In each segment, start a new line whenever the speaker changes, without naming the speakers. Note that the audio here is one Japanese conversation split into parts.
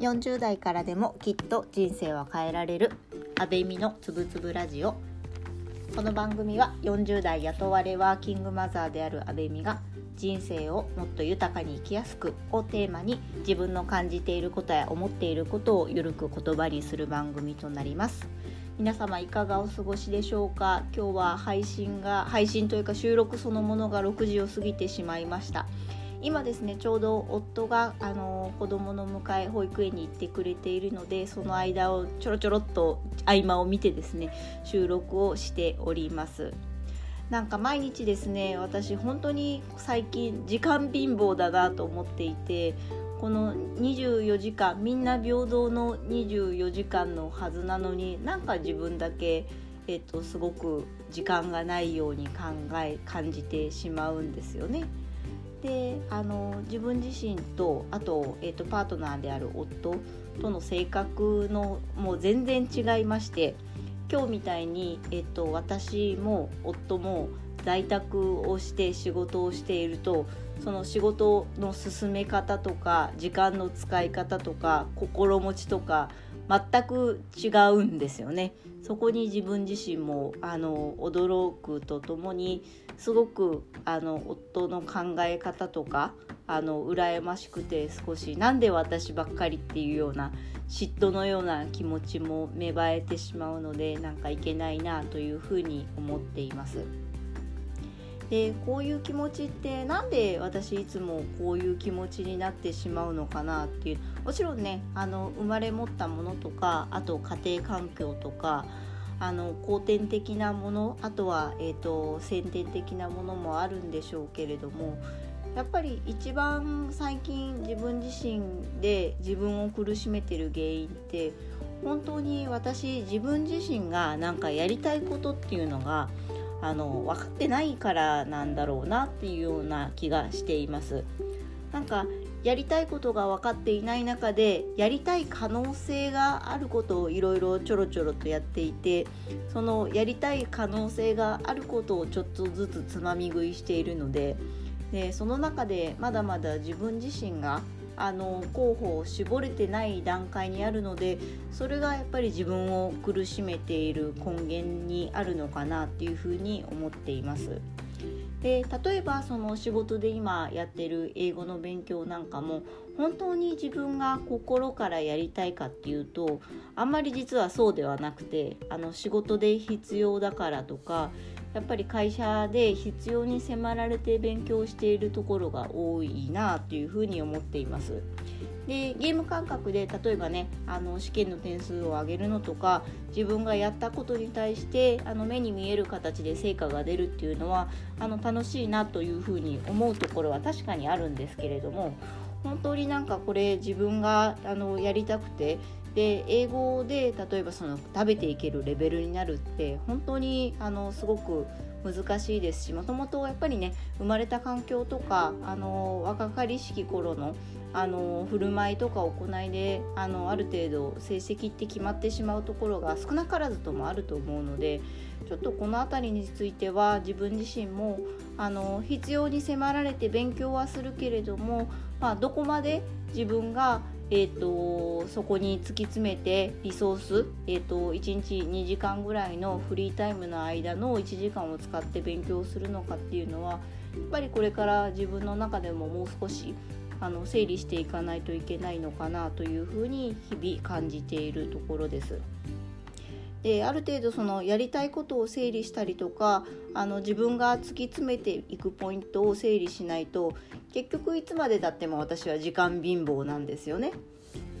40代からでもきっと人生は変えられる。安倍美のつぶつぶラジオ。この番組は40代雇われワーキングマザーである安倍美が人生をもっと豊かに生きやすくをテーマに自分の感じていることや思っていることをゆるく言葉にする番組となります。皆様いかがお過ごしでしょうか？今日は配信が配信というか収録そのものが6時を過ぎてしまいました。今ですねちょうど夫があの子供の迎え保育園に行ってくれているのでその間をちょろちょろっと合間を見てですね収録をしておりますなんか毎日ですね私本当に最近時間貧乏だなと思っていてこの24時間みんな平等の24時間のはずなのになんか自分だけ、えっと、すごく時間がないように考え感じてしまうんですよね。であの自分自身とあと,、えーと、パートナーである夫との性格のもう全然違いまして今日みたいに、えーと、私も夫も在宅をして仕事をしているとその仕事の進め方とか時間の使い方とか心持ちとか全く違うんですよね。そこに自分自身もあの驚くとともにすごくあの夫の考え方とかあの羨ましくて少しなんで私ばっかりっていうような嫉妬のような気持ちも芽生えてしまうのでなんかいけないなというふうに思っています。でこういう気持ちってなんで私いつもこういう気持ちになってしまうのかなっていうもちろんねあの生まれ持ったものとかあと家庭環境とかあの後天的なものあとは、えーと、先天的なものもあるんでしょうけれどもやっぱり一番最近自分自身で自分を苦しめてる原因って本当に私自分自身がなんかやりたいことっていうのがあの分かってないからなんだろうなっていうような気がしています。なんかやりたいことが分かっていない中でやりたい可能性があることをいろいろちょろちょろとやっていてそのやりたい可能性があることをちょっとずつつまみ食いしているのででその中でまだまだ自分自身があの候補を絞れてない段階にあるのでそれがやっぱり自分を苦しめている根源にあるのかなっていうふうに思っています。で例えばその仕事で今やってる英語の勉強なんかも本当に自分が心からやりたいかっていうとあんまり実はそうではなくてあの仕事で必要だからとかやっぱり会社で必要に迫られて勉強しているところが多いなというふうに思っています。でゲーム感覚で例えばねあの試験の点数を上げるのとか自分がやったことに対してあの目に見える形で成果が出るっていうのはあの楽しいなというふうに思うところは確かにあるんですけれども本当になんかこれ自分があのやりたくてで英語で例えばその食べていけるレベルになるって本当にあのすごく難しいですしもともとやっぱりね生まれた環境とかあの若かりしき頃のあの振る舞いとか行いであのある程度成績って決まってしまうところが少なからずともあると思うのでちょっとこの辺りについては自分自身もあの必要に迫られて勉強はするけれども、まあ、どこまで自分がえーと、そこに突き詰めてリソース、えーと、1日2時間ぐらいのフリータイムの間の1時間を使って勉強するのかっていうのはやっぱりこれから自分の中でももう少しあの整理していかないといけないのかなというふうに日々感じているところです。である程度そのやりたいことを整理したりとかあの自分が突き詰めていくポイントを整理しないと結局いつまでたっても私は時間貧乏なんですよね。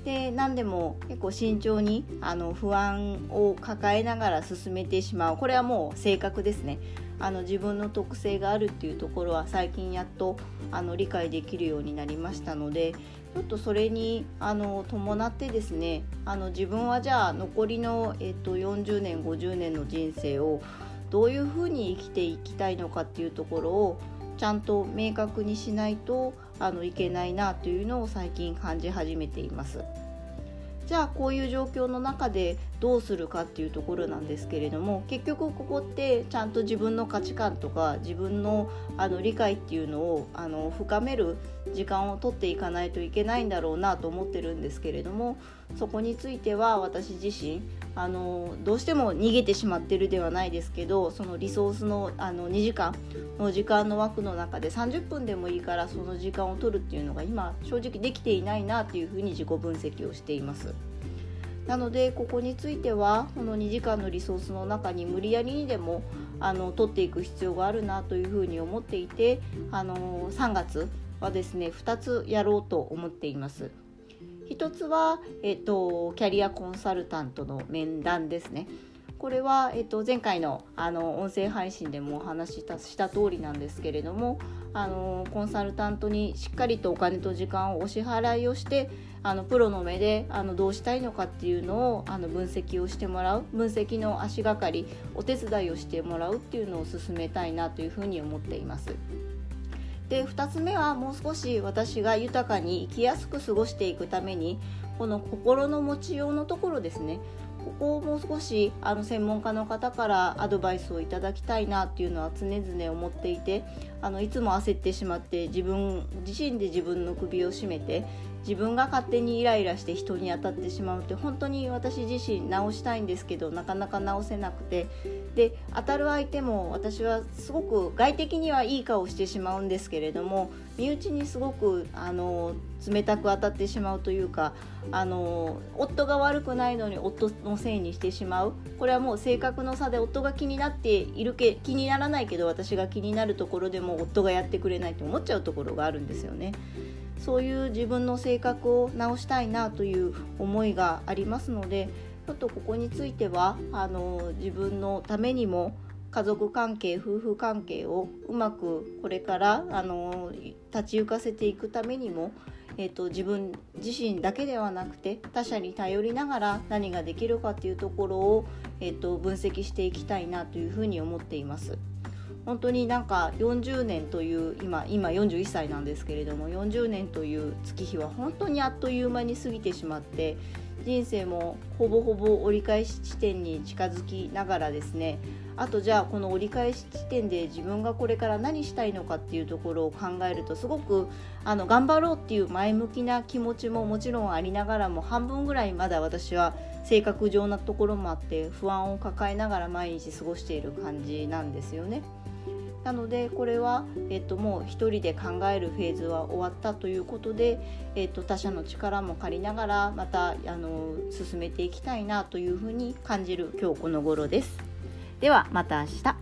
で何でも結構慎重にあの不安を抱えながら進めてしまうこれはもう性格ですねあの自分の特性があるっていうところは最近やっとあの理解できるようになりましたのでちょっとそれにあの伴ってですねあの自分はじゃあ残りの、えっと、40年50年の人生をどういうふうに生きていきたいのかっていうところをちゃんと明確にしないとあのいけないなというのを最近感じ始めています。じゃあこういう状況の中でどうするかっていうところなんですけれども結局ここってちゃんと自分の価値観とか自分のあの理解っていうのをあの深める時間を取っていかないといけないんだろうなと思ってるんですけれどもそこについては私自身あのどうしても逃げてしまってるではないですけどそのリソースのあの2時間の時間の枠の中で30分でもいいからその時間を取るっていうのが今正直できていないなっていうふうに自己分析をしています。なのでここについてはこの2時間のリソースの中に無理やりにでもあの取っていく必要があるなというふうに思っていてあの3月はですね2つやろうと思っています。1つは、えっと、キャリアコンサルタントの面談ですね。これは、えっと、前回のあの音声配信でもお話ししたした通りなんですけれどもあのコンサルタントにしっかりとお金と時間をお支払いをしてあのプロの目であのどうしたいのかっていうのをあの分析をしてもらう分析の足がかりお手伝いをしてもらうっていうのを進めたいなというふうに思っています。で2つ目はもう少し私が豊かに生きやすく過ごしていくためにこの心の持ちようのところですね。ここをもう少しあの専門家の方からアドバイスをいただきたいなっていうのは常々思っていてあのいつも焦ってしまって自分自身で自分の首を絞めて自分が勝手にイライラして人に当たってしまうって本当に私自身直したいんですけどなかなか直せなくてで当たる相手も私はすごく外的にはいい顔してしまうんですけれども身内にすごくあの冷たく当たってしまうというかあの夫が悪くないのに夫のせいにしてしまうこれはもう性格の差で夫が気になっているけ気にならないけど私が気になるところでも夫がやってくれないと思っちゃうところがあるんですよね。そういう自分の性格を直したいなという思いがありますのでちょっとここについてはあの自分のためにも家族関係夫婦関係をうまくこれからあの立ち行かせていくためにも、えーと、自分自身だけではなくて他者に頼りながら何ができるかっていうところを、えーと分析していきたいなというふうに思っています。本当になんか40年という今今41歳なんですけれども40年という月日は本当にあっという間に過ぎてしまって人生もほぼほぼ折り返し地点に近づきながらですねあとじゃあこの折り返し地点で自分がこれから何したいのかっていうところを考えるとすごくあの頑張ろうっていう前向きな気持ちももちろんありながらも半分ぐらいまだ私は性格上なところもあって不安を抱えながら毎日過ごしている感じなんですよね。なのでこれは、えっと、もう一人で考えるフェーズは終わったということで、えっと、他者の力も借りながらまたあの進めていきたいなというふうに感じる今日この頃です。ではまた明日。